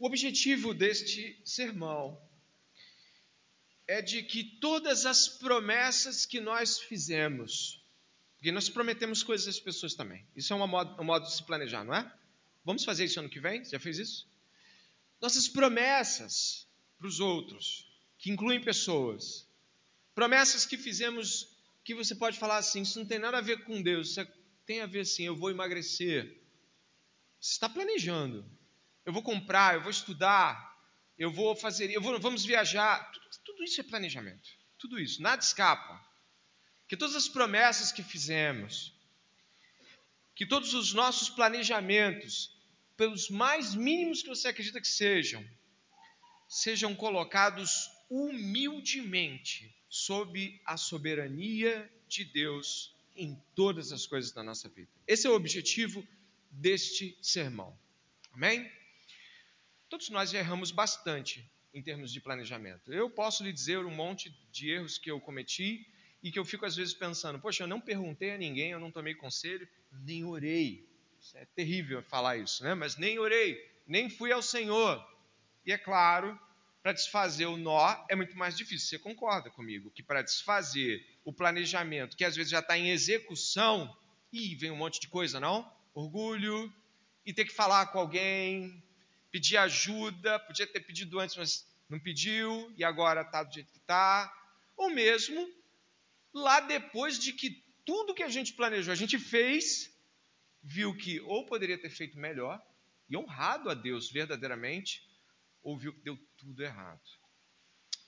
O objetivo deste sermão é de que todas as promessas que nós fizemos, porque nós prometemos coisas às pessoas também, isso é um modo, um modo de se planejar, não é? Vamos fazer isso ano que vem? Já fez isso? Nossas promessas para os outros, que incluem pessoas, promessas que fizemos, que você pode falar assim, isso não tem nada a ver com Deus, isso tem a ver assim, eu vou emagrecer. Você está planejando. Eu vou comprar, eu vou estudar, eu vou fazer, eu vou, vamos viajar. Tudo, tudo isso é planejamento. Tudo isso, nada escapa. Que todas as promessas que fizemos, que todos os nossos planejamentos, pelos mais mínimos que você acredita que sejam, sejam colocados humildemente sob a soberania de Deus em todas as coisas da nossa vida. Esse é o objetivo deste sermão. Amém? Todos nós erramos bastante em termos de planejamento. Eu posso lhe dizer um monte de erros que eu cometi e que eu fico às vezes pensando: poxa, eu não perguntei a ninguém, eu não tomei conselho, nem orei. Isso é terrível falar isso, né? Mas nem orei, nem fui ao Senhor. E é claro, para desfazer o nó é muito mais difícil. Você concorda comigo que para desfazer o planejamento, que às vezes já está em execução, e vem um monte de coisa, não? Orgulho, e ter que falar com alguém, pedir ajuda, podia ter pedido antes, mas não pediu, e agora está do jeito que está. Ou mesmo, lá depois de que tudo que a gente planejou, a gente fez, viu que ou poderia ter feito melhor, e honrado a Deus verdadeiramente, ou viu que deu tudo errado.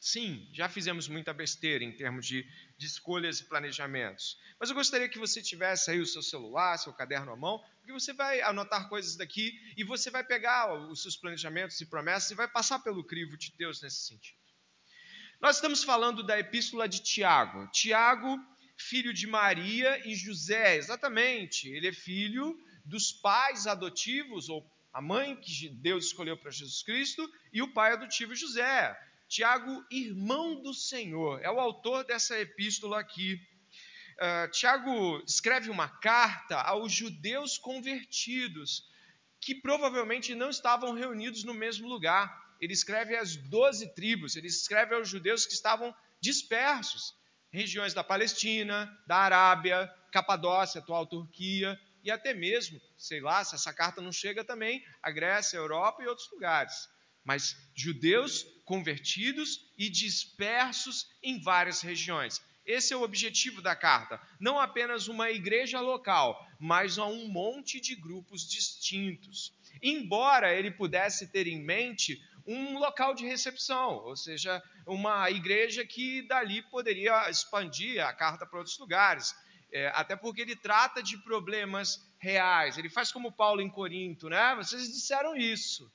Sim, já fizemos muita besteira em termos de, de, escolhas e planejamentos. Mas eu gostaria que você tivesse aí o seu celular, seu caderno à mão, porque você vai anotar coisas daqui e você vai pegar os seus planejamentos e promessas e vai passar pelo crivo de Deus nesse sentido. Nós estamos falando da epístola de Tiago. Tiago, filho de Maria e José, exatamente. Ele é filho dos pais adotivos, ou a mãe que Deus escolheu para Jesus Cristo, e o pai adotivo José. Tiago, irmão do Senhor, é o autor dessa epístola aqui. Uh, Tiago escreve uma carta aos judeus convertidos, que provavelmente não estavam reunidos no mesmo lugar. Ele escreve às doze tribos, ele escreve aos judeus que estavam dispersos, regiões da Palestina, da Arábia, Capadócia, atual Turquia, e até mesmo, sei lá, se essa carta não chega também, a Grécia, a Europa e outros lugares mas judeus convertidos e dispersos em várias regiões. Esse é o objetivo da carta. Não apenas uma igreja local, mas a um monte de grupos distintos. Embora ele pudesse ter em mente um local de recepção, ou seja, uma igreja que dali poderia expandir a carta para outros lugares. É, até porque ele trata de problemas reais. Ele faz como Paulo em Corinto, né? Vocês disseram isso.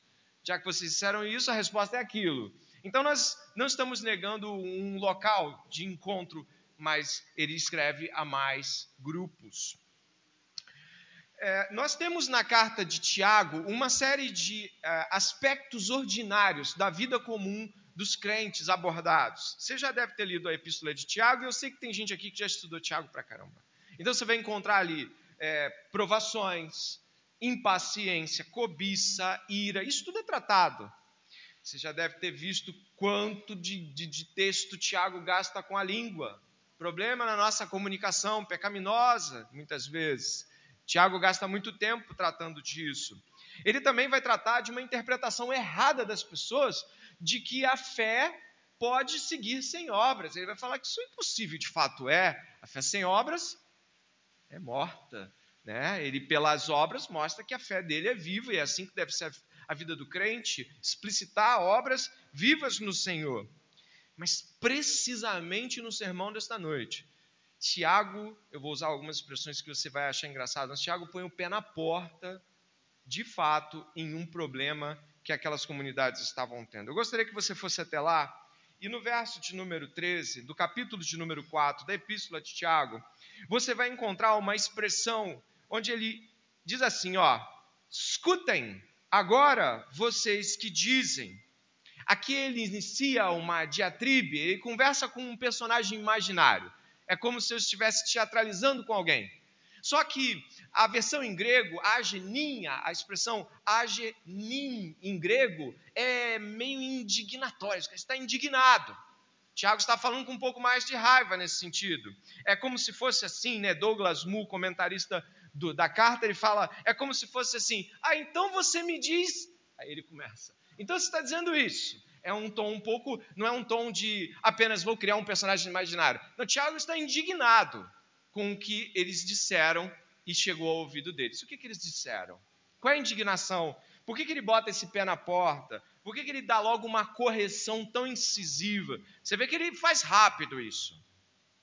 Já que vocês disseram isso, a resposta é aquilo. Então nós não estamos negando um local de encontro, mas ele escreve a mais grupos. É, nós temos na carta de Tiago uma série de é, aspectos ordinários da vida comum dos crentes abordados. Você já deve ter lido a epístola de Tiago, e eu sei que tem gente aqui que já estudou Tiago pra caramba. Então você vai encontrar ali é, provações, impaciência, cobiça, ira, isso tudo é tratado. Você já deve ter visto quanto de, de, de texto Tiago gasta com a língua. Problema na nossa comunicação pecaminosa, muitas vezes. Tiago gasta muito tempo tratando disso. Ele também vai tratar de uma interpretação errada das pessoas de que a fé pode seguir sem obras. Ele vai falar que isso é impossível, de fato é. A fé sem obras é morta. Né? Ele, pelas obras, mostra que a fé dele é viva e é assim que deve ser a vida do crente explicitar obras vivas no Senhor. Mas precisamente no sermão desta noite, Tiago, eu vou usar algumas expressões que você vai achar engraçado, mas Tiago põe o pé na porta, de fato, em um problema que aquelas comunidades estavam tendo. Eu gostaria que você fosse até lá, e no verso de número 13, do capítulo de número 4 da epístola de Tiago, você vai encontrar uma expressão onde ele diz assim, ó: "Escutem agora vocês que dizem". Aqui ele inicia uma diatribe, ele conversa com um personagem imaginário. É como se eu estivesse teatralizando com alguém. Só que a versão em grego, ageninha, a expressão agenin em grego, é meio indignatória, está indignado. Tiago está falando com um pouco mais de raiva nesse sentido. É como se fosse assim, né? Douglas Moo, comentarista do, da carta, ele fala: é como se fosse assim, ah, então você me diz. Aí ele começa. Então você está dizendo isso. É um tom um pouco, não é um tom de apenas vou criar um personagem imaginário. Não, Tiago está indignado com o que eles disseram e chegou ao ouvido deles. O que, que eles disseram? Qual é a indignação? Por que, que ele bota esse pé na porta? Por que, que ele dá logo uma correção tão incisiva? Você vê que ele faz rápido isso.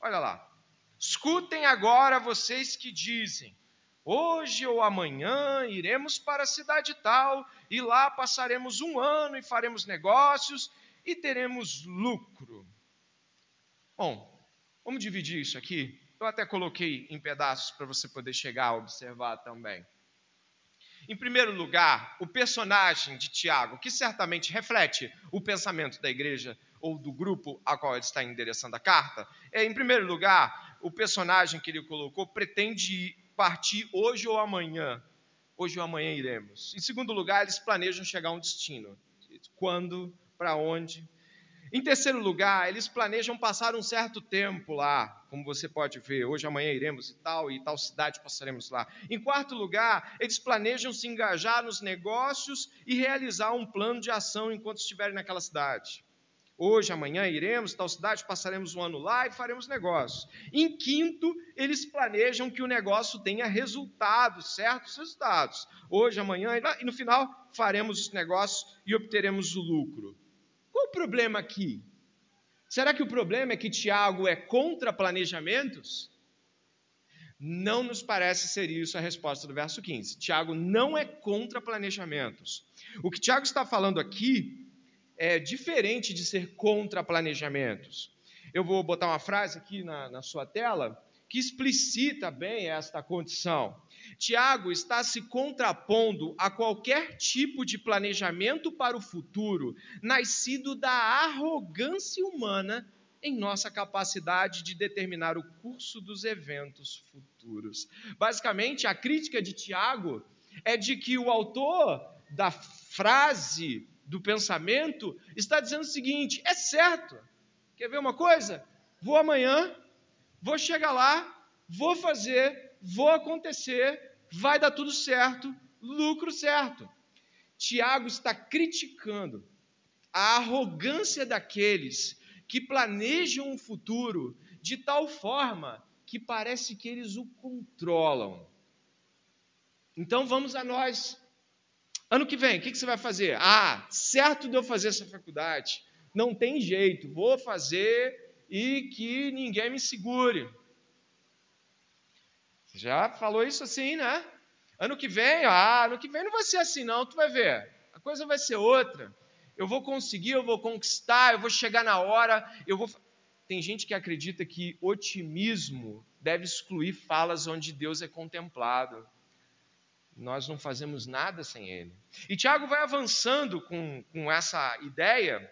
Olha lá. Escutem agora vocês que dizem: Hoje ou amanhã iremos para a cidade tal, e lá passaremos um ano e faremos negócios e teremos lucro. Bom, vamos dividir isso aqui. Eu até coloquei em pedaços para você poder chegar a observar também. Em primeiro lugar, o personagem de Tiago, que certamente reflete o pensamento da igreja ou do grupo a qual ele está endereçando a carta, é, em primeiro lugar, o personagem que ele colocou pretende partir hoje ou amanhã. Hoje ou amanhã iremos. Em segundo lugar, eles planejam chegar a um destino. Quando, para onde, em terceiro lugar, eles planejam passar um certo tempo lá, como você pode ver, hoje, amanhã iremos e tal, e tal cidade passaremos lá. Em quarto lugar, eles planejam se engajar nos negócios e realizar um plano de ação enquanto estiverem naquela cidade. Hoje, amanhã iremos, tal cidade, passaremos um ano lá e faremos negócios. Em quinto, eles planejam que o negócio tenha resultados, certos resultados. Hoje, amanhã e no final faremos os negócios e obteremos o lucro. Qual o problema aqui? Será que o problema é que Tiago é contra planejamentos? Não nos parece ser isso a resposta do verso 15. Tiago não é contra planejamentos. O que Tiago está falando aqui é diferente de ser contra planejamentos. Eu vou botar uma frase aqui na, na sua tela que explicita bem esta condição. Tiago está se contrapondo a qualquer tipo de planejamento para o futuro, nascido da arrogância humana em nossa capacidade de determinar o curso dos eventos futuros. Basicamente, a crítica de Tiago é de que o autor da frase, do pensamento, está dizendo o seguinte: é certo. Quer ver uma coisa? Vou amanhã vou chegar lá, vou fazer, vou acontecer, vai dar tudo certo, lucro certo. Tiago está criticando a arrogância daqueles que planejam um futuro de tal forma que parece que eles o controlam. Então vamos a nós. Ano que vem, o que você vai fazer? Ah, certo de eu fazer essa faculdade. Não tem jeito, vou fazer e que ninguém me segure. Você já falou isso assim, né? Ano que vem, ah, ano que vem não vai ser assim, não, tu vai ver. A coisa vai ser outra. Eu vou conseguir, eu vou conquistar, eu vou chegar na hora, eu vou. Tem gente que acredita que otimismo deve excluir falas onde Deus é contemplado. Nós não fazemos nada sem Ele. E Tiago vai avançando com, com essa ideia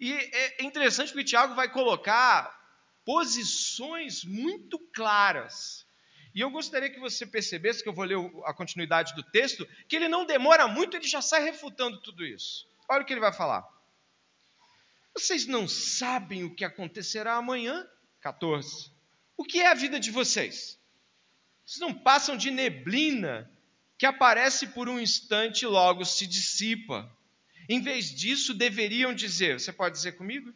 e é interessante porque Tiago vai colocar posições muito claras. E eu gostaria que você percebesse, que eu vou ler a continuidade do texto, que ele não demora muito, ele já sai refutando tudo isso. Olha o que ele vai falar. Vocês não sabem o que acontecerá amanhã? 14. O que é a vida de vocês? Vocês não passam de neblina que aparece por um instante e logo se dissipa. Em vez disso, deveriam dizer: você pode dizer comigo?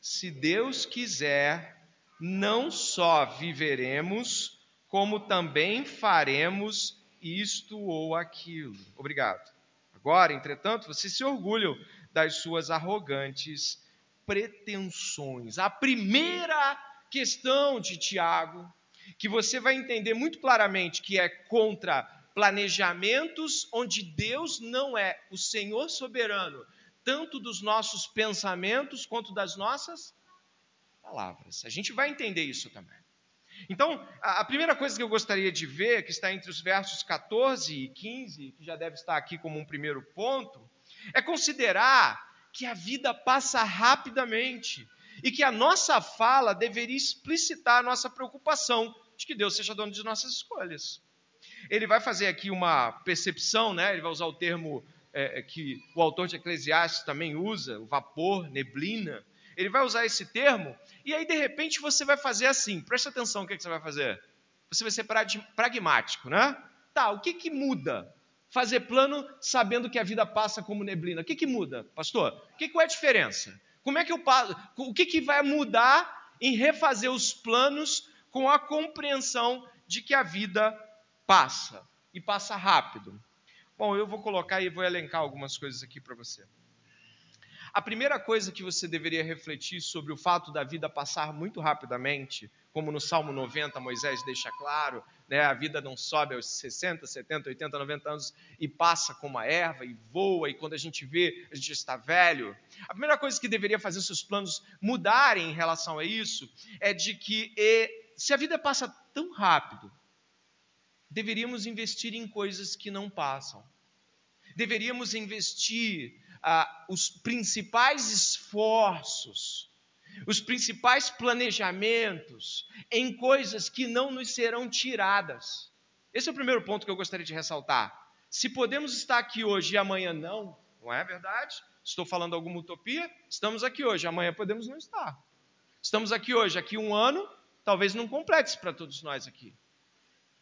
Se Deus quiser, não só viveremos, como também faremos isto ou aquilo. Obrigado. Agora, entretanto, vocês se orgulham das suas arrogantes pretensões. A primeira questão de Tiago, que você vai entender muito claramente que é contra planejamentos onde Deus não é o Senhor soberano, tanto dos nossos pensamentos quanto das nossas palavras. A gente vai entender isso também. Então, a primeira coisa que eu gostaria de ver, que está entre os versos 14 e 15, que já deve estar aqui como um primeiro ponto, é considerar que a vida passa rapidamente e que a nossa fala deveria explicitar a nossa preocupação de que Deus seja dono de nossas escolhas. Ele vai fazer aqui uma percepção, né? ele vai usar o termo é, é, que o autor de Eclesiastes também usa, o vapor, neblina. Ele vai usar esse termo, e aí de repente você vai fazer assim, presta atenção o que, é que você vai fazer. Você vai ser pragmático, né? Tá, o que, que muda? Fazer plano sabendo que a vida passa como neblina. O que, que muda, pastor? O que, qual é a diferença? Como é que eu o que, que vai mudar em refazer os planos com a compreensão de que a vida passa e passa rápido? Bom, eu vou colocar e vou elencar algumas coisas aqui para você. A primeira coisa que você deveria refletir sobre o fato da vida passar muito rapidamente, como no Salmo 90 Moisés deixa claro, né, a vida não sobe aos 60, 70, 80, 90 anos e passa como a erva e voa, e quando a gente vê, a gente está velho. A primeira coisa que deveria fazer seus planos mudarem em relação a isso é de que e, se a vida passa tão rápido, deveríamos investir em coisas que não passam. Deveríamos investir ah, os principais esforços, os principais planejamentos em coisas que não nos serão tiradas. Esse é o primeiro ponto que eu gostaria de ressaltar. Se podemos estar aqui hoje e amanhã não, não é verdade? Estou falando alguma utopia? Estamos aqui hoje, amanhã podemos não estar. Estamos aqui hoje, aqui um ano, talvez não complete para todos nós aqui.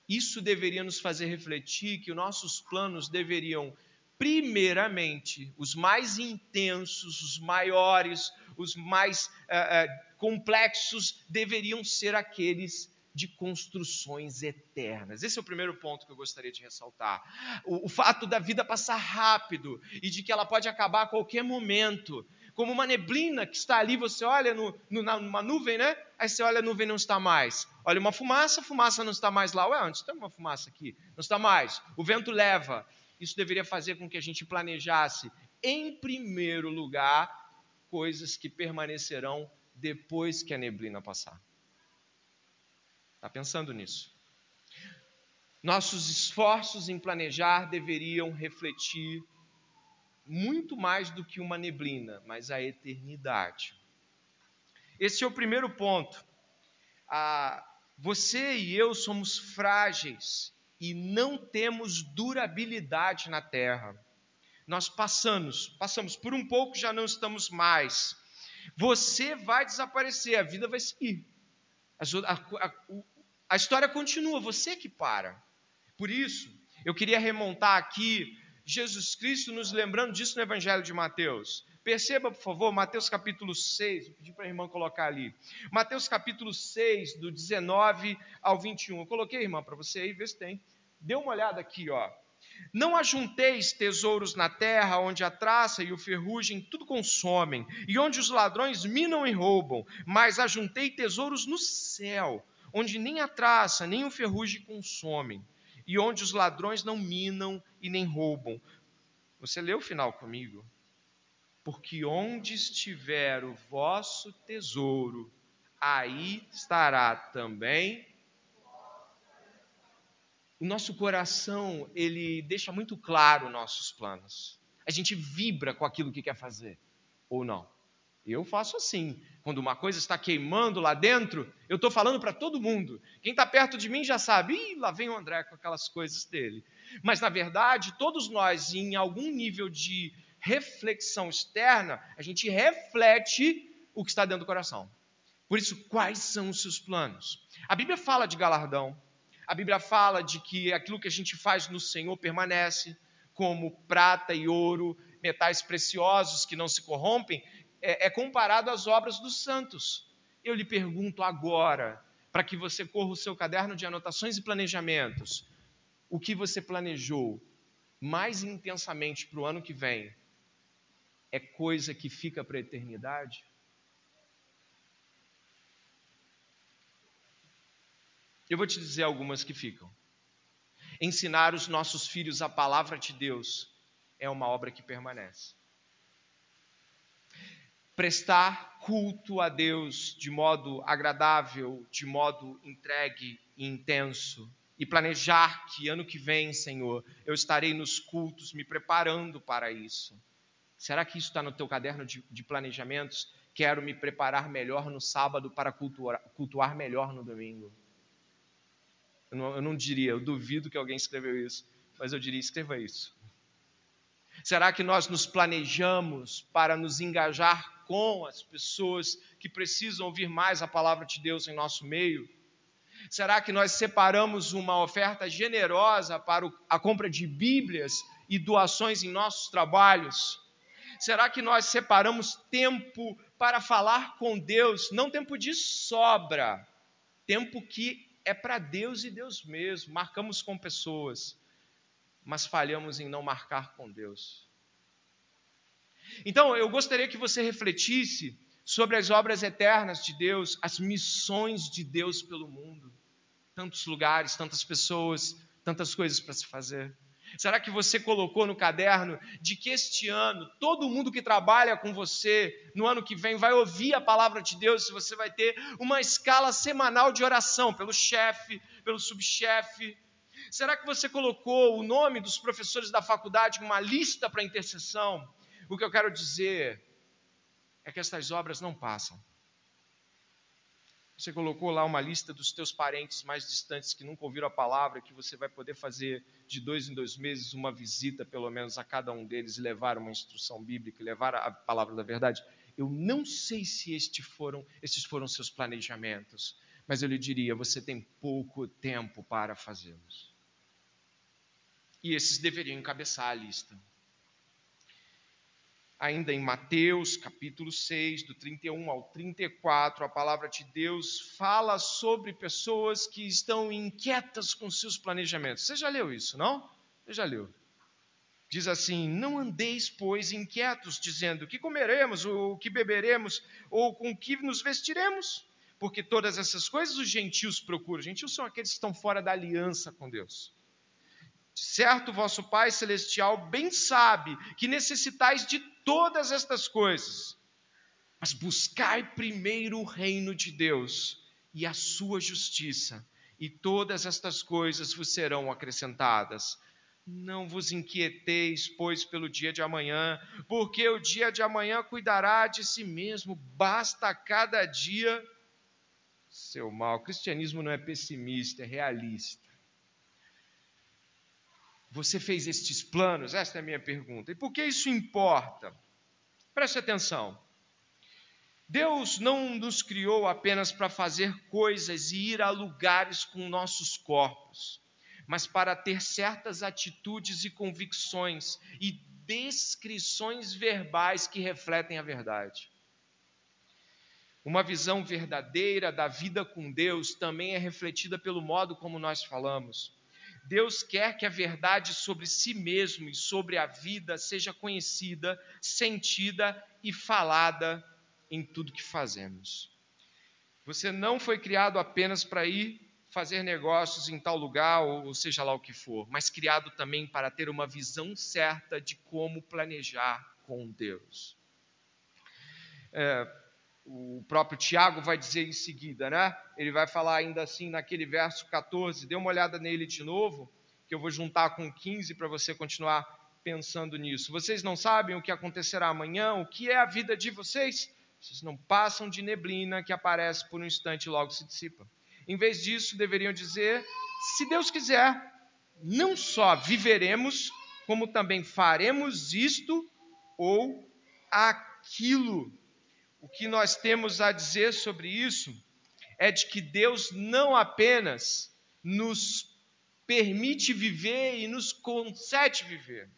Isso deveria nos fazer refletir que os nossos planos deveriam, primeiramente, os mais intensos, os maiores, os mais uh, uh, complexos, deveriam ser aqueles de construções eternas. Esse é o primeiro ponto que eu gostaria de ressaltar. O, o, fato da vida passar rápido e de que ela pode acabar a qualquer momento como uma neblina que está ali, você olha no, no, numa nuvem, né? Aí você olha, a nuvem não está mais. Olha uma fumaça, a fumaça não está mais lá. Ué, onde está uma fumaça aqui? Não está mais. O vento leva. Isso deveria fazer com que a gente planejasse, em primeiro lugar, coisas que permanecerão depois que a neblina passar. Está pensando nisso? Nossos esforços em planejar deveriam refletir muito mais do que uma neblina, mas a eternidade. Esse é o primeiro ponto. Ah, você e eu somos frágeis e não temos durabilidade na terra. Nós passamos, passamos por um pouco, já não estamos mais. Você vai desaparecer, a vida vai seguir. A, a, a história continua, você que para. Por isso, eu queria remontar aqui Jesus Cristo nos lembrando disso no Evangelho de Mateus. Perceba, por favor, Mateus capítulo 6, vou pedir para a irmã colocar ali. Mateus capítulo 6, do 19 ao 21. Eu coloquei, irmã, para você aí, vê se tem. Dê uma olhada aqui, ó. Não ajunteis tesouros na terra, onde a traça e o ferrugem tudo consomem, e onde os ladrões minam e roubam, mas ajuntei tesouros no céu, onde nem a traça nem o ferrugem consomem e onde os ladrões não minam e nem roubam. Você leu o final comigo? Porque onde estiver o vosso tesouro, aí estará também o nosso coração, ele deixa muito claro nossos planos. A gente vibra com aquilo que quer fazer, ou não. Eu faço assim. Quando uma coisa está queimando lá dentro, eu estou falando para todo mundo. Quem está perto de mim já sabe, Ih, lá vem o André com aquelas coisas dele. Mas, na verdade, todos nós, em algum nível de reflexão externa, a gente reflete o que está dentro do coração. Por isso, quais são os seus planos? A Bíblia fala de galardão. A Bíblia fala de que aquilo que a gente faz no Senhor permanece, como prata e ouro, metais preciosos que não se corrompem, é, é comparado às obras dos santos. Eu lhe pergunto agora, para que você corra o seu caderno de anotações e planejamentos, o que você planejou mais intensamente para o ano que vem é coisa que fica para a eternidade? Eu vou te dizer algumas que ficam. Ensinar os nossos filhos a palavra de Deus é uma obra que permanece prestar culto a Deus de modo agradável, de modo entregue e intenso, e planejar que ano que vem, Senhor, eu estarei nos cultos me preparando para isso. Será que isso está no teu caderno de, de planejamentos? Quero me preparar melhor no sábado para cultuar, cultuar melhor no domingo. Eu não, eu não diria, eu duvido que alguém escreveu isso, mas eu diria: escreva isso. Será que nós nos planejamos para nos engajar com as pessoas que precisam ouvir mais a palavra de Deus em nosso meio? Será que nós separamos uma oferta generosa para a compra de Bíblias e doações em nossos trabalhos? Será que nós separamos tempo para falar com Deus, não tempo de sobra, tempo que é para Deus e Deus mesmo? Marcamos com pessoas, mas falhamos em não marcar com Deus. Então, eu gostaria que você refletisse sobre as obras eternas de Deus, as missões de Deus pelo mundo. Tantos lugares, tantas pessoas, tantas coisas para se fazer. Será que você colocou no caderno de que este ano todo mundo que trabalha com você no ano que vem vai ouvir a palavra de Deus e você vai ter uma escala semanal de oração pelo chefe, pelo subchefe? Será que você colocou o nome dos professores da faculdade em uma lista para intercessão? O que eu quero dizer é que estas obras não passam. Você colocou lá uma lista dos teus parentes mais distantes que nunca ouviram a palavra, que você vai poder fazer de dois em dois meses uma visita, pelo menos, a cada um deles e levar uma instrução bíblica, levar a palavra da verdade. Eu não sei se estes foram, foram seus planejamentos, mas eu lhe diria: você tem pouco tempo para fazê-los. E esses deveriam encabeçar a lista ainda em Mateus, capítulo 6, do 31 ao 34, a palavra de Deus fala sobre pessoas que estão inquietas com seus planejamentos. Você já leu isso, não? Você já leu. Diz assim: Não andeis, pois, inquietos, dizendo: que comeremos, ou que beberemos, ou com que nos vestiremos? Porque todas essas coisas os gentios procuram. Os gentios são aqueles que estão fora da aliança com Deus. Certo, vosso Pai Celestial bem sabe que necessitais de todas estas coisas, mas buscai primeiro o reino de Deus e a sua justiça, e todas estas coisas vos serão acrescentadas. Não vos inquieteis, pois, pelo dia de amanhã, porque o dia de amanhã cuidará de si mesmo, basta cada dia seu mal. O cristianismo não é pessimista, é realista. Você fez estes planos? Esta é a minha pergunta. E por que isso importa? Preste atenção. Deus não nos criou apenas para fazer coisas e ir a lugares com nossos corpos, mas para ter certas atitudes e convicções e descrições verbais que refletem a verdade. Uma visão verdadeira da vida com Deus também é refletida pelo modo como nós falamos. Deus quer que a verdade sobre si mesmo e sobre a vida seja conhecida, sentida e falada em tudo que fazemos. Você não foi criado apenas para ir fazer negócios em tal lugar, ou seja lá o que for, mas criado também para ter uma visão certa de como planejar com Deus. É, o próprio Tiago vai dizer em seguida, né? Ele vai falar ainda assim naquele verso 14, dê uma olhada nele de novo, que eu vou juntar com 15 para você continuar pensando nisso. Vocês não sabem o que acontecerá amanhã, o que é a vida de vocês? Vocês não passam de neblina que aparece por um instante e logo se dissipa. Em vez disso, deveriam dizer: se Deus quiser, não só viveremos, como também faremos isto ou aquilo o que nós temos a dizer sobre isso é de que Deus não apenas nos permite viver e nos concede viver,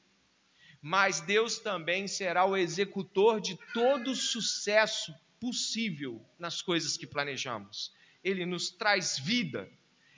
mas Deus também será o executor de todo o sucesso possível nas coisas que planejamos. Ele nos traz vida,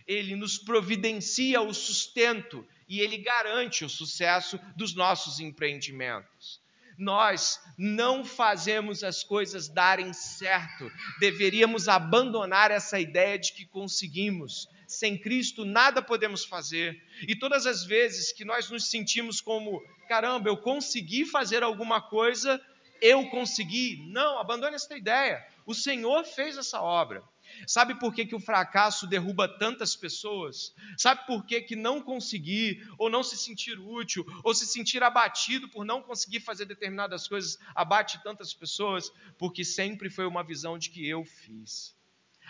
ele nos providencia o sustento e ele garante o sucesso dos nossos empreendimentos nós não fazemos as coisas darem certo. Deveríamos abandonar essa ideia de que conseguimos. Sem Cristo nada podemos fazer. E todas as vezes que nós nos sentimos como, caramba, eu consegui fazer alguma coisa, eu consegui. Não, abandone essa ideia. O Senhor fez essa obra. Sabe por que, que o fracasso derruba tantas pessoas? Sabe por que, que não conseguir, ou não se sentir útil, ou se sentir abatido por não conseguir fazer determinadas coisas, abate tantas pessoas? Porque sempre foi uma visão de que eu fiz.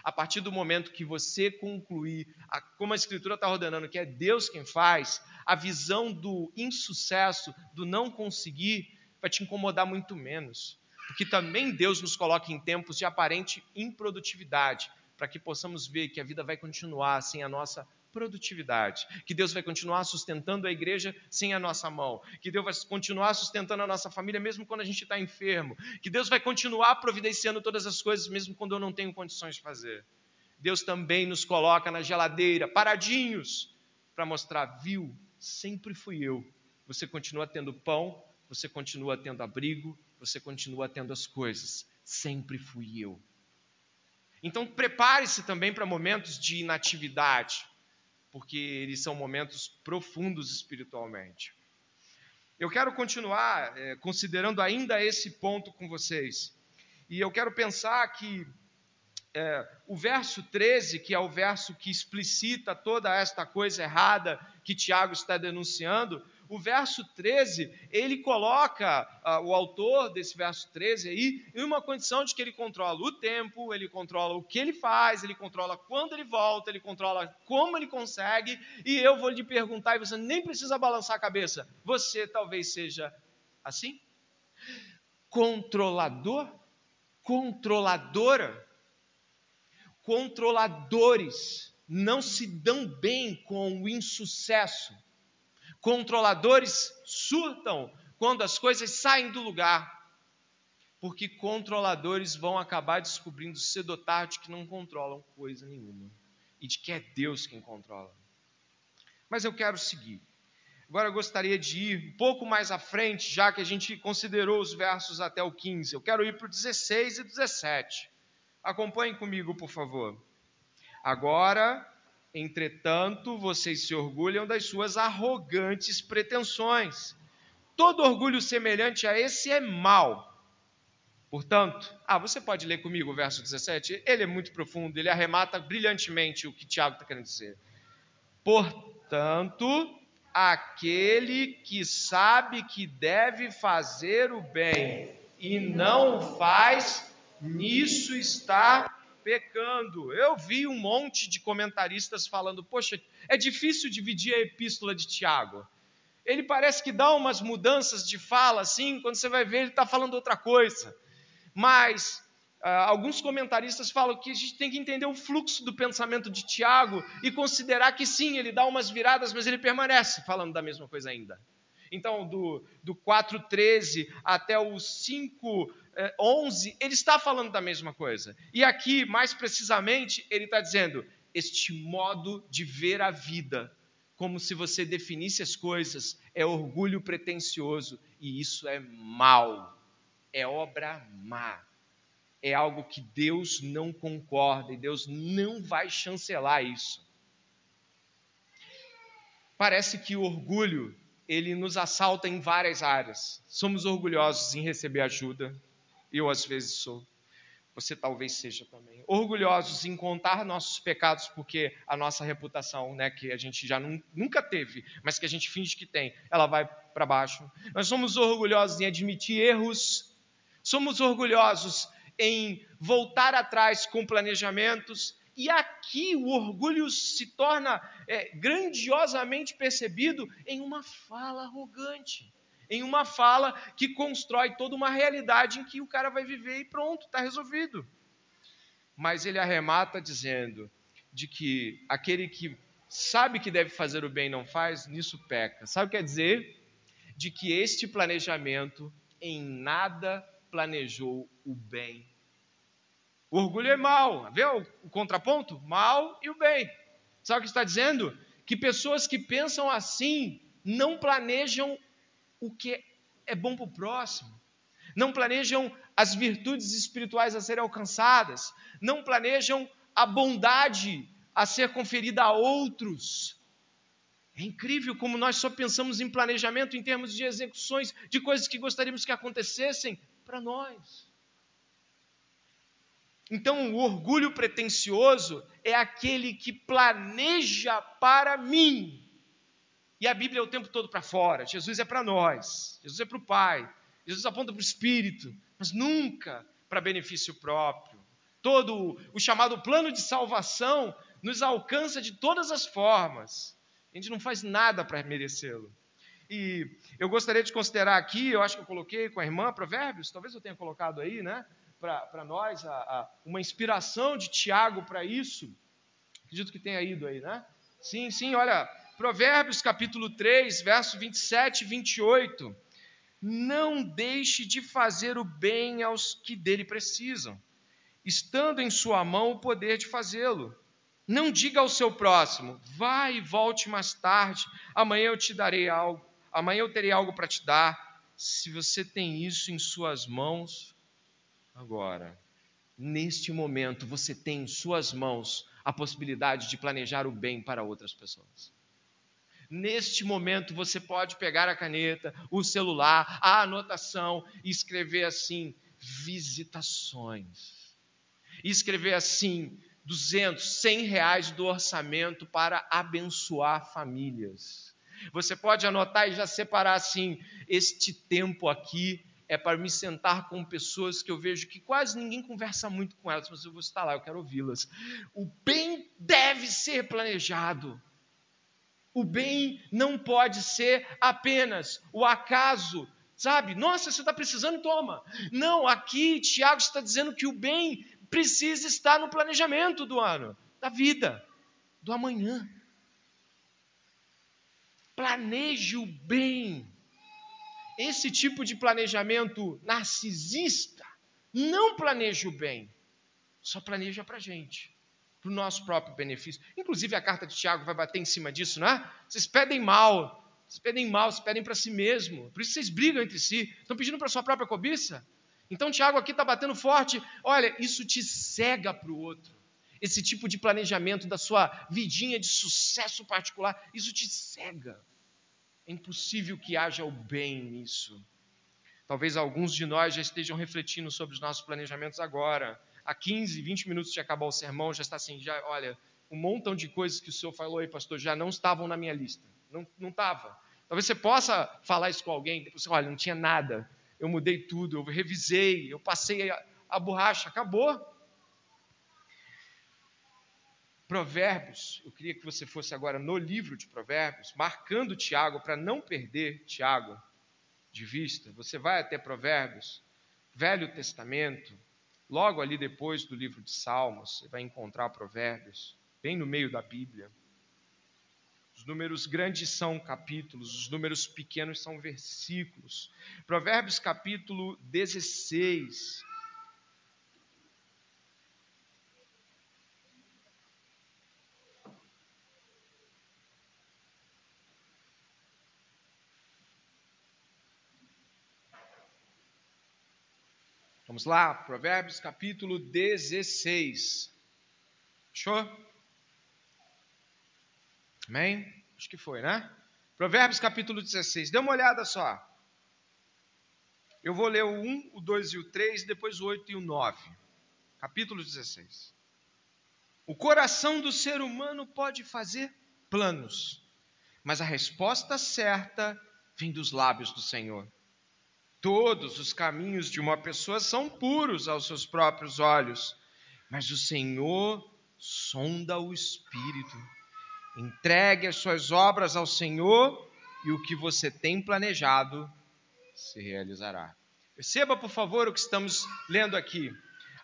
A partir do momento que você concluir, a, como a Escritura está ordenando, que é Deus quem faz, a visão do insucesso, do não conseguir, vai te incomodar muito menos. Porque também Deus nos coloca em tempos de aparente improdutividade, para que possamos ver que a vida vai continuar sem a nossa produtividade, que Deus vai continuar sustentando a igreja sem a nossa mão, que Deus vai continuar sustentando a nossa família mesmo quando a gente está enfermo, que Deus vai continuar providenciando todas as coisas mesmo quando eu não tenho condições de fazer. Deus também nos coloca na geladeira, paradinhos, para mostrar, viu, sempre fui eu. Você continua tendo pão, você continua tendo abrigo, você continua tendo as coisas, sempre fui eu. Então prepare-se também para momentos de inatividade porque eles são momentos profundos espiritualmente. Eu quero continuar é, considerando ainda esse ponto com vocês. E eu quero pensar que é, o verso 13, que é o verso que explicita toda esta coisa errada que Tiago está denunciando, o verso 13, ele coloca uh, o autor desse verso 13 aí em uma condição de que ele controla o tempo, ele controla o que ele faz, ele controla quando ele volta, ele controla como ele consegue, e eu vou lhe perguntar, e você nem precisa balançar a cabeça, você talvez seja assim? Controlador? Controladora? Controladores não se dão bem com o insucesso Controladores surtam quando as coisas saem do lugar, porque controladores vão acabar descobrindo cedo ou tarde que não controlam coisa nenhuma e de que é Deus quem controla. Mas eu quero seguir. Agora eu gostaria de ir um pouco mais à frente, já que a gente considerou os versos até o 15. Eu quero ir para o 16 e 17. Acompanhem comigo, por favor. Agora Entretanto, vocês se orgulham das suas arrogantes pretensões. Todo orgulho semelhante a esse é mau. Portanto, ah, você pode ler comigo o verso 17? Ele é muito profundo, ele arremata brilhantemente o que Tiago está querendo dizer. Portanto, aquele que sabe que deve fazer o bem e não faz, nisso está pecando. Eu vi um monte de comentaristas falando: poxa, é difícil dividir a epístola de Tiago. Ele parece que dá umas mudanças de fala, assim, quando você vai ver, ele está falando outra coisa. Mas ah, alguns comentaristas falam que a gente tem que entender o fluxo do pensamento de Tiago e considerar que sim, ele dá umas viradas, mas ele permanece falando da mesma coisa ainda. Então, do, do 4,13 até o 5, 11, ele está falando da mesma coisa. E aqui, mais precisamente, ele está dizendo: este modo de ver a vida, como se você definisse as coisas, é orgulho pretensioso, e isso é mal, é obra má. É algo que Deus não concorda e Deus não vai chancelar isso. Parece que o orgulho ele nos assalta em várias áreas. Somos orgulhosos em receber ajuda, eu às vezes sou. Você talvez seja também. Orgulhosos em contar nossos pecados, porque a nossa reputação, né, que a gente já nunca teve, mas que a gente finge que tem, ela vai para baixo. Nós somos orgulhosos em admitir erros. Somos orgulhosos em voltar atrás com planejamentos. E aqui o orgulho se torna é, grandiosamente percebido em uma fala arrogante em uma fala que constrói toda uma realidade em que o cara vai viver e pronto, está resolvido. Mas ele arremata dizendo de que aquele que sabe que deve fazer o bem e não faz, nisso peca. Sabe o que quer dizer? De que este planejamento em nada planejou o bem. O orgulho é mal, vê o, contraponto? Mal e o bem. Sabe o que está dizendo? Que pessoas que pensam assim não planejam o que é bom para o próximo, não planejam as virtudes espirituais a serem alcançadas, não planejam a bondade a ser conferida a outros. É incrível como nós só pensamos em planejamento em termos de execuções de coisas que gostaríamos que acontecessem para nós. Então, o orgulho pretensioso é aquele que planeja para mim e a Bíblia é o tempo todo para fora. Jesus é para nós. Jesus é para o Pai. Jesus aponta para o Espírito, mas nunca para benefício próprio. todo o chamado plano de salvação nos alcança de todas as formas. A gente não faz nada para merecê-lo. E eu gostaria de considerar aqui, eu acho que eu coloquei com a irmã Provérbios, talvez eu tenha colocado aí, né, para nós, a, a, uma inspiração de Tiago para isso. Acredito que tenha ido aí, né? Sim, sim, olha, Provérbios capítulo 3, verso 27 e 28. Não deixe de fazer o bem aos que dele precisam, estando em sua mão o poder de fazê-lo. Não diga ao seu próximo: vai e volte mais tarde, amanhã eu te darei algo, amanhã eu terei algo para te dar. Se você tem isso em suas mãos, agora, neste momento, você tem em suas mãos a possibilidade de planejar o bem para outras pessoas. Neste momento, você pode pegar a caneta, o celular, a anotação e escrever assim: visitações. E escrever assim: 200, 100 reais do orçamento para abençoar famílias. Você pode anotar e já separar assim: este tempo aqui é para me sentar com pessoas que eu vejo que quase ninguém conversa muito com elas, mas eu vou estar lá, eu quero ouvi-las. O bem deve ser planejado. O bem não pode ser apenas o acaso, sabe? Nossa, você está precisando, toma. Não, aqui Tiago está dizendo que o bem precisa estar no planejamento do ano, da vida, do amanhã. Planeje o bem. Esse tipo de planejamento narcisista não planeja o bem, só planeja para a gente, para o nosso próprio benefício. Inclusive, a carta de Tiago vai bater em cima disso, não é? Vocês pedem mal, vocês pedem mal, vocês pedem para si mesmo, por isso vocês brigam entre si, estão pedindo para sua própria cobiça. Então, Tiago aqui está batendo forte. Olha, isso te cega para o outro. Esse tipo de planejamento da sua vidinha de sucesso particular, isso te cega. É impossível que haja o bem nisso. Talvez alguns de nós já estejam refletindo sobre os nossos planejamentos agora. Há 15, 20 minutos de acabar o sermão, já está assim, já, olha, um montão de coisas que o senhor falou aí, pastor, já não estavam na minha lista. Não, não estava. Talvez você possa falar isso com alguém, depois olha, não tinha nada eu mudei tudo, eu revisei, eu passei a, a borracha, acabou. Provérbios, eu queria que você fosse agora no livro de Provérbios, marcando Tiago para não perder Tiago de vista. Você vai até Provérbios, Velho Testamento, logo ali depois do livro de Salmos, você vai encontrar Provérbios, bem no meio da Bíblia. Os números grandes são capítulos, os números pequenos são versículos. Provérbios capítulo 16. Vamos lá, Provérbios capítulo 16. Achou? Amém? Acho que foi, né? Provérbios capítulo 16. Dê uma olhada só. Eu vou ler o 1, o 2 e o 3, depois o 8 e o 9. Capítulo 16. O coração do ser humano pode fazer planos, mas a resposta certa vem dos lábios do Senhor. Todos os caminhos de uma pessoa são puros aos seus próprios olhos, mas o Senhor sonda o espírito. Entregue as suas obras ao Senhor e o que você tem planejado se realizará. Perceba, por favor, o que estamos lendo aqui.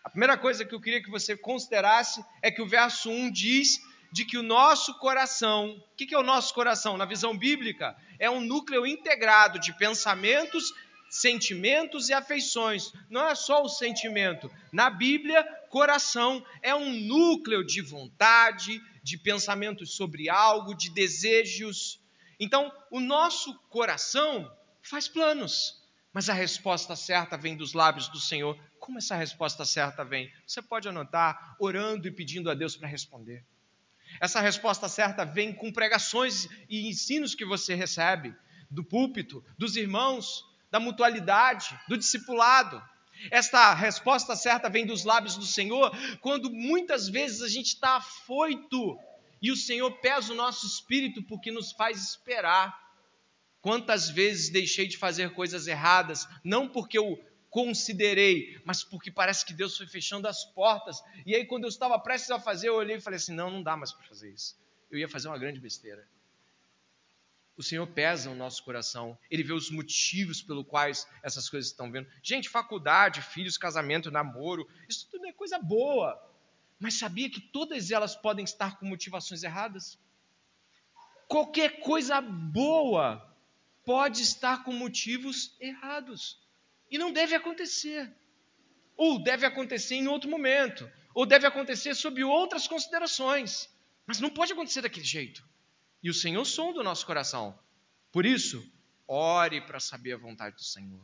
A primeira coisa que eu queria que você considerasse é que o verso 1 diz de que o nosso coração, o que é o nosso coração? Na visão bíblica, é um núcleo integrado de pensamentos, sentimentos e afeições. Não é só o sentimento. Na Bíblia, coração é um núcleo de vontade, de pensamentos sobre algo, de desejos. Então, o nosso coração faz planos, mas a resposta certa vem dos lábios do Senhor. Como essa resposta certa vem? Você pode anotar orando e pedindo a Deus para responder. Essa resposta certa vem com pregações e ensinos que você recebe do púlpito, dos irmãos, da mutualidade, do discipulado. Esta resposta certa vem dos lábios do Senhor, quando muitas vezes a gente está afoito e o Senhor pesa o nosso espírito porque nos faz esperar. Quantas vezes deixei de fazer coisas erradas, não porque eu considerei, mas porque parece que Deus foi fechando as portas. E aí, quando eu estava prestes a fazer, eu olhei e falei assim: não, não dá mais para fazer isso. Eu ia fazer uma grande besteira. O Senhor pesa o nosso coração, Ele vê os motivos pelo quais essas coisas estão vendo. Gente, faculdade, filhos, casamento, namoro, isso tudo é coisa boa. Mas sabia que todas elas podem estar com motivações erradas? Qualquer coisa boa pode estar com motivos errados. E não deve acontecer. Ou deve acontecer em outro momento. Ou deve acontecer sob outras considerações. Mas não pode acontecer daquele jeito. E o Senhor sonda o nosso coração. Por isso, ore para saber a vontade do Senhor.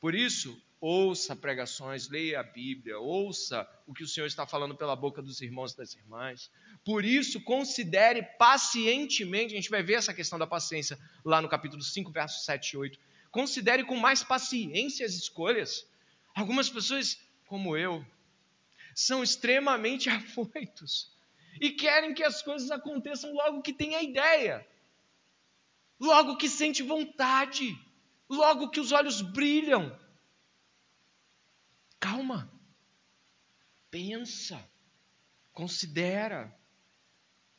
Por isso, ouça pregações, leia a Bíblia, ouça o que o Senhor está falando pela boca dos irmãos e das irmãs. Por isso, considere pacientemente, a gente vai ver essa questão da paciência lá no capítulo 5, versos 7 e 8. Considere com mais paciência as escolhas. Algumas pessoas, como eu, são extremamente afoitos e querem que as coisas aconteçam logo que tem a ideia, logo que sente vontade, logo que os olhos brilham. Calma, pensa, considera,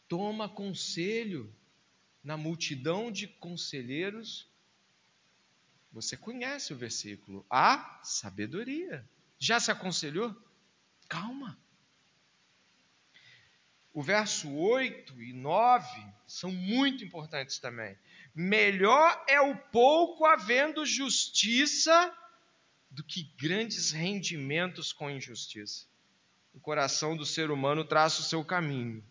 toma conselho na multidão de conselheiros você conhece o versículo. Há sabedoria. Já se aconselhou? Calma. O verso 8 e 9 são muito importantes também. Melhor é o pouco havendo justiça do que grandes rendimentos com injustiça. O coração do ser humano traça o seu caminho,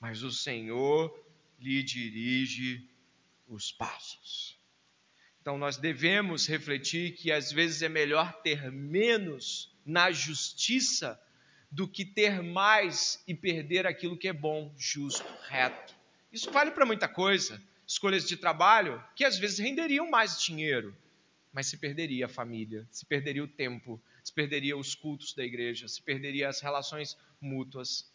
mas o Senhor lhe dirige os passos. Então nós devemos refletir que às vezes é melhor ter menos na justiça do que ter mais e perder aquilo que é bom, justo, reto. Isso vale para muita coisa. Escolhas de trabalho que às vezes renderiam mais dinheiro, mas se perderia a família, se perderia o tempo, se perderia os cultos da igreja, se perderia as relações mútuas.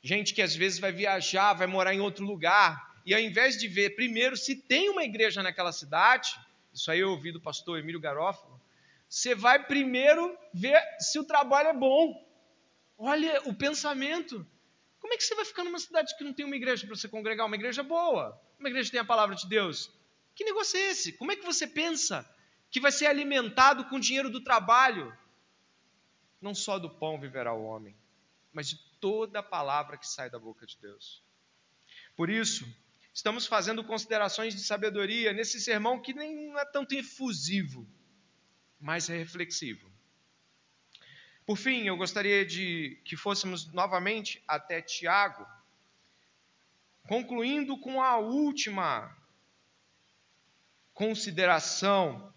Gente que às vezes vai viajar, vai morar em outro lugar, e ao invés de ver primeiro se tem uma igreja naquela cidade, isso aí eu ouvi do pastor Emílio Garófalo, você vai primeiro ver se o trabalho é bom. Olha o pensamento. Como é que você vai ficar numa cidade que não tem uma igreja para você congregar? Uma igreja boa, uma igreja que tem a palavra de Deus. Que negócio é esse? Como é que você pensa que vai ser alimentado com o dinheiro do trabalho? Não só do pão viverá o homem, mas de toda a palavra que sai da boca de Deus. Por isso, estamos fazendo considerações de sabedoria nesse sermão que nem é tanto infusivo, mas é reflexivo. Por fim, eu gostaria de que fôssemos novamente até Tiago, concluindo com a última consideração.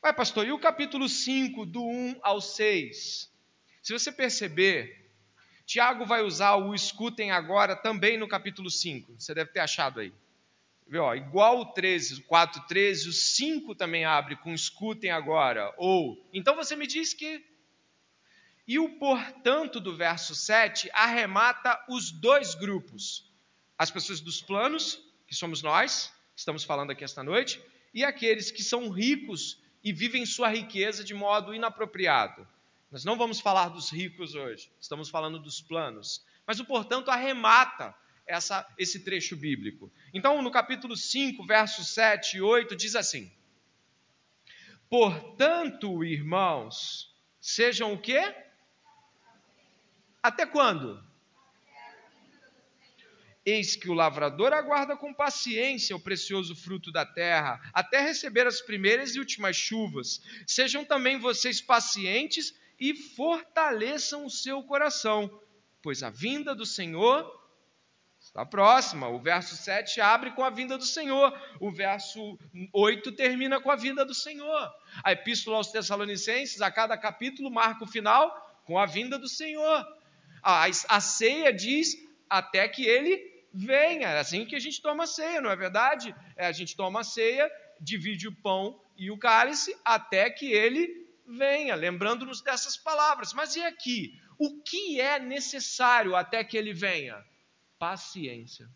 Vai, pastor, e o capítulo 5, do 1 ao 6? Se você perceber, Tiago vai usar o escutem agora também no capítulo 5. Você deve ter achado aí. Ó, igual o 13, o 4, 13, o 5 também abre com escutem agora. Ou, então você me diz que. E o portanto do verso 7 arremata os dois grupos: as pessoas dos planos, que somos nós, estamos falando aqui esta noite, e aqueles que são ricos e vivem sua riqueza de modo inapropriado. Nós não vamos falar dos ricos hoje, estamos falando dos planos. Mas o portanto arremata essa, esse trecho bíblico. Então, no capítulo 5, versos 7 e 8, diz assim: Portanto, irmãos, sejam o quê? Até quando? Eis que o lavrador aguarda com paciência o precioso fruto da terra, até receber as primeiras e últimas chuvas. Sejam também vocês pacientes e fortaleçam o seu coração, pois a vinda do Senhor está próxima. O verso 7 abre com a vinda do Senhor, o verso 8 termina com a vinda do Senhor. A epístola aos Tessalonicenses, a cada capítulo, marca o final com a vinda do Senhor. A, a ceia diz até que ele venha. É assim que a gente toma a ceia, não é verdade? É, a gente toma a ceia, divide o pão e o cálice até que ele venha, lembrando-nos dessas palavras. Mas e aqui? O que é necessário até que ele venha? Paciência.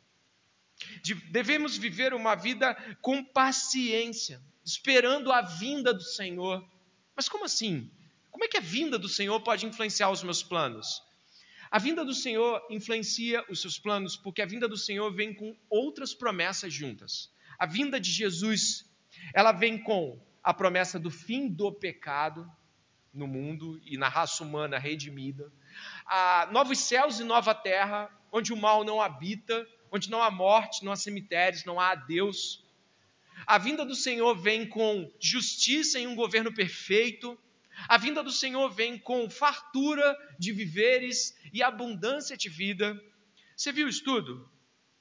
Devemos viver uma vida com paciência, esperando a vinda do Senhor. Mas como assim? Como é que a vinda do Senhor pode influenciar os meus planos? A vinda do Senhor influencia os seus planos porque a vinda do Senhor vem com outras promessas juntas. A vinda de Jesus, ela vem com a promessa do fim do pecado no mundo e na raça humana redimida, a novos céus e nova terra, onde o mal não habita, onde não há morte, não há cemitérios, não há Deus. A vinda do Senhor vem com justiça em um governo perfeito. A vinda do Senhor vem com fartura de viveres e abundância de vida. Você viu isso tudo?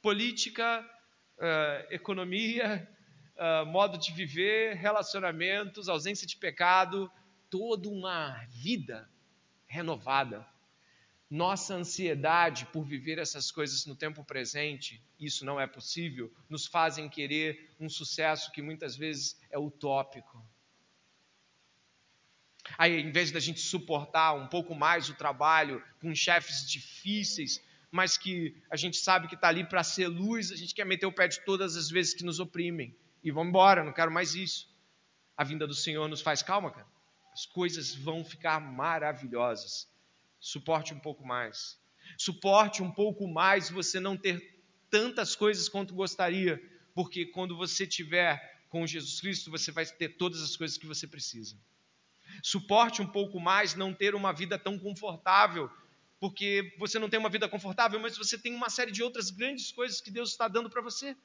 Política, uh, economia, uh, modo de viver, relacionamentos, ausência de pecado, toda uma vida renovada. Nossa ansiedade por viver essas coisas no tempo presente, isso não é possível, nos fazem querer um sucesso que muitas vezes é utópico. Aí, em vez da gente suportar um pouco mais o trabalho com chefes difíceis, mas que a gente sabe que está ali para ser luz, a gente quer meter o pé de todas as vezes que nos oprimem. E vamos embora, não quero mais isso. A vinda do Senhor nos faz calma, cara. As coisas vão ficar maravilhosas. Suporte um pouco mais. Suporte um pouco mais você não ter tantas coisas quanto gostaria, porque quando você tiver com Jesus Cristo, você vai ter todas as coisas que você precisa. Suporte um pouco mais não ter uma vida tão confortável, porque você não tem uma vida confortável, mas você tem uma série de outras grandes coisas que Deus está dando para você.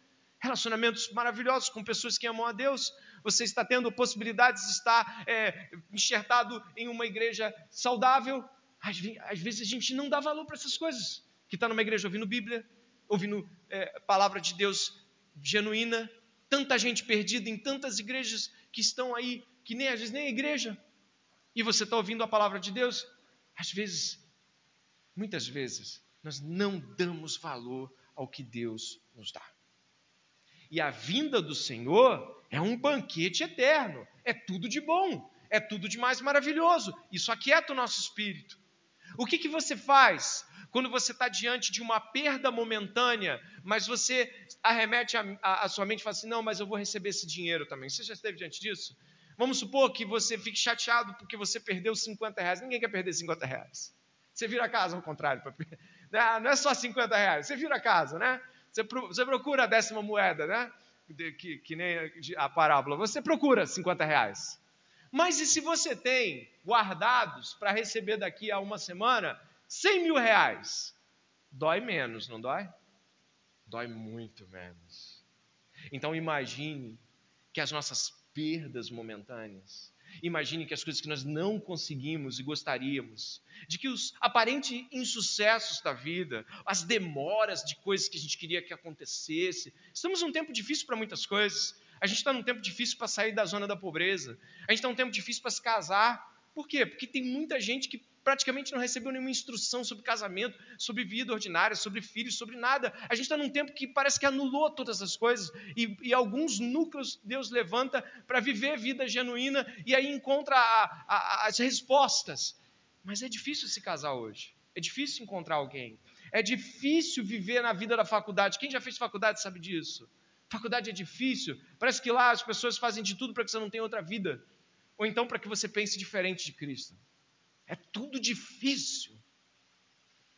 Relacionamentos maravilhosos com pessoas que amam a Deus. Você está tendo possibilidades de estar é, enxertado em uma igreja saudável. Às, às vezes a gente não dá valor para essas coisas. Que está numa igreja ouvindo Bíblia, ouvindo é, palavra de Deus genuína. Tanta gente perdida em tantas igrejas que estão aí, que nem às vezes nem a igreja. E você está ouvindo a palavra de Deus. Às vezes, muitas vezes, nós não damos valor ao que Deus nos dá. E a vinda do Senhor é um banquete eterno, é tudo de bom, é tudo de mais maravilhoso. Isso aquieta o nosso espírito. O que, que você faz quando você está diante de uma perda momentânea, mas você arremete a, a, a, sua mente e fala assim: não, mas eu vou receber esse dinheiro também? Você já esteve diante disso? Vamos supor que você fique chateado porque você perdeu 50 reais. Ninguém quer perder 50 reais. Você vira a casa ao contrário. Não é só 50 reais, você vira a casa, né? Você procura a décima moeda, né? Que, que nem a parábola. Você procura 50 reais. Mas e se você tem guardados para receber daqui a uma semana 100 mil reais? Dói menos, não dói? Dói muito menos. Então imagine que as nossas perdas momentâneas, imagine que as coisas que nós não conseguimos e gostaríamos, de que os aparentes insucessos da vida, as demoras de coisas que a gente queria que acontecesse, estamos num tempo difícil para muitas coisas. A gente está num tempo difícil para sair da zona da pobreza. A gente está num tempo difícil para se casar. Por quê? Porque tem muita gente que praticamente não recebeu nenhuma instrução sobre casamento, sobre vida ordinária, sobre filhos, sobre nada. A gente está num tempo que parece que anulou todas as coisas e, e alguns núcleos Deus levanta para viver vida genuína e aí encontra a, a, as respostas. Mas é difícil se casar hoje. É difícil encontrar alguém. É difícil viver na vida da faculdade. Quem já fez faculdade sabe disso. Faculdade é difícil. Parece que lá as pessoas fazem de tudo para que você não tenha outra vida. Ou então para que você pense diferente de Cristo. É tudo difícil.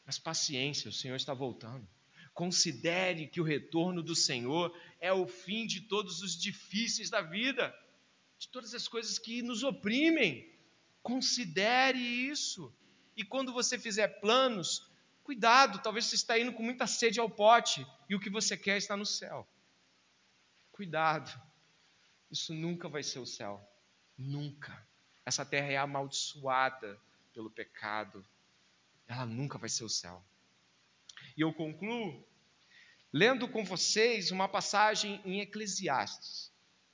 Mas paciência, o Senhor está voltando. Considere que o retorno do Senhor é o fim de todos os difíceis da vida, de todas as coisas que nos oprimem. Considere isso. E quando você fizer planos, cuidado, talvez você está indo com muita sede ao pote e o que você quer está no céu. Cuidado. Isso nunca vai ser o céu. Nunca. Essa terra é amaldiçoada pelo pecado, ela nunca vai ser o céu. E eu concluo lendo com vocês uma passagem em Eclesiastes,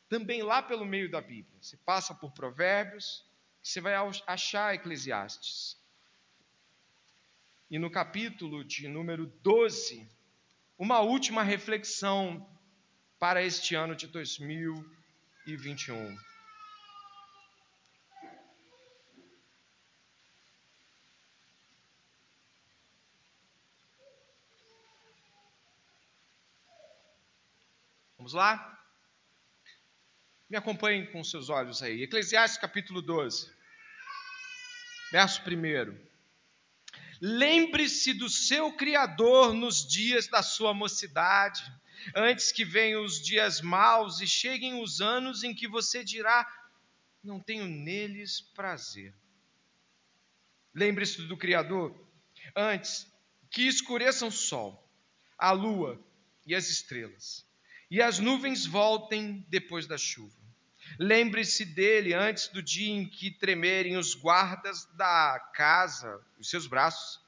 também lá pelo meio da Bíblia. Você passa por Provérbios, você vai achar Eclesiastes. E no capítulo de número 12, uma última reflexão para este ano de 2021. Vamos lá? Me acompanhem com seus olhos aí. Eclesiastes capítulo 12, verso 1. Lembre-se do seu Criador nos dias da sua mocidade, antes que venham os dias maus e cheguem os anos em que você dirá: Não tenho neles prazer. Lembre-se do Criador antes que escureçam o sol, a lua e as estrelas, e as nuvens voltem depois da chuva Lembre-se dele antes do dia em que tremerem os guardas da casa, os seus braços,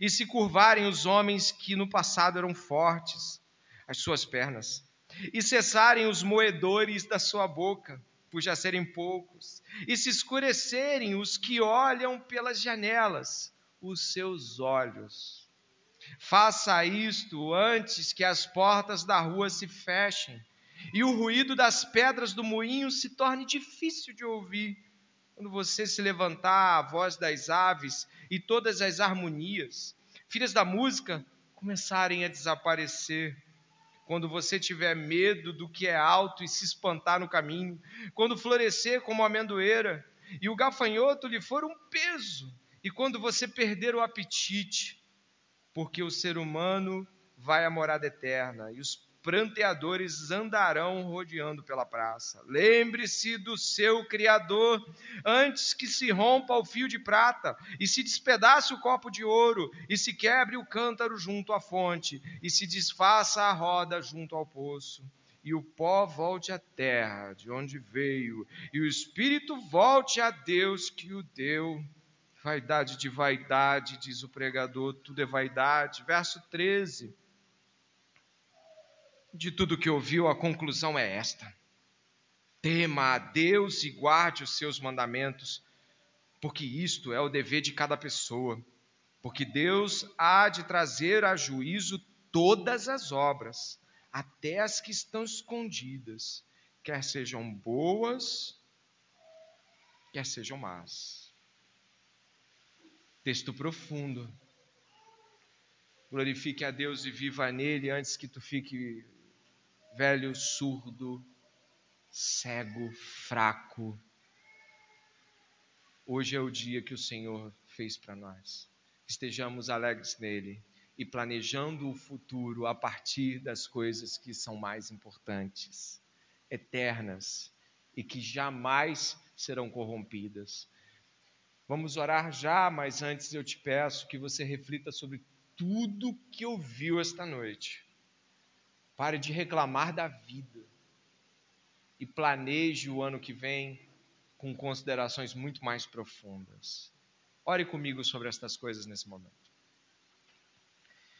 e se curvarem os homens que no passado eram fortes, as suas pernas, e cessarem os moedores da sua boca, por já serem poucos, e se escurecerem os que olham pelas janelas, os seus olhos. Faça isto antes que as portas da rua se fechem e o ruído das pedras do moinho se torne difícil de ouvir. Quando você se levantar, a voz das aves e todas as harmonias, filhas da música, começarem a desaparecer. Quando você tiver medo do que é alto e se espantar no caminho, quando florescer como a amendoeira e o gafanhoto lhe for um peso, e quando você perder o apetite, porque o ser humano vai à morada eterna e os pranteadores andarão rodeando pela praça. Lembre-se do seu Criador antes que se rompa o fio de prata e se despedace o copo de ouro e se quebre o cântaro junto à fonte e se desfaça a roda junto ao poço. E o pó volte à terra de onde veio, e o espírito volte a Deus que o deu. Vaidade de vaidade, diz o pregador, tudo é vaidade. Verso 13 de tudo que ouviu, a conclusão é esta: tema a Deus e guarde os seus mandamentos, porque isto é o dever de cada pessoa. Porque Deus há de trazer a juízo todas as obras, até as que estão escondidas, quer sejam boas, quer sejam más. Texto profundo. Glorifique a Deus e viva nele antes que tu fique velho, surdo, cego, fraco. Hoje é o dia que o Senhor fez para nós. Estejamos alegres nele e planejando o futuro a partir das coisas que são mais importantes, eternas e que jamais serão corrompidas. Vamos orar já, mas antes eu te peço que você reflita sobre tudo que ouviu esta noite Pare de reclamar da vida e planeje o ano que vem com considerações muito mais profundas. Ore comigo sobre estas coisas nesse momento.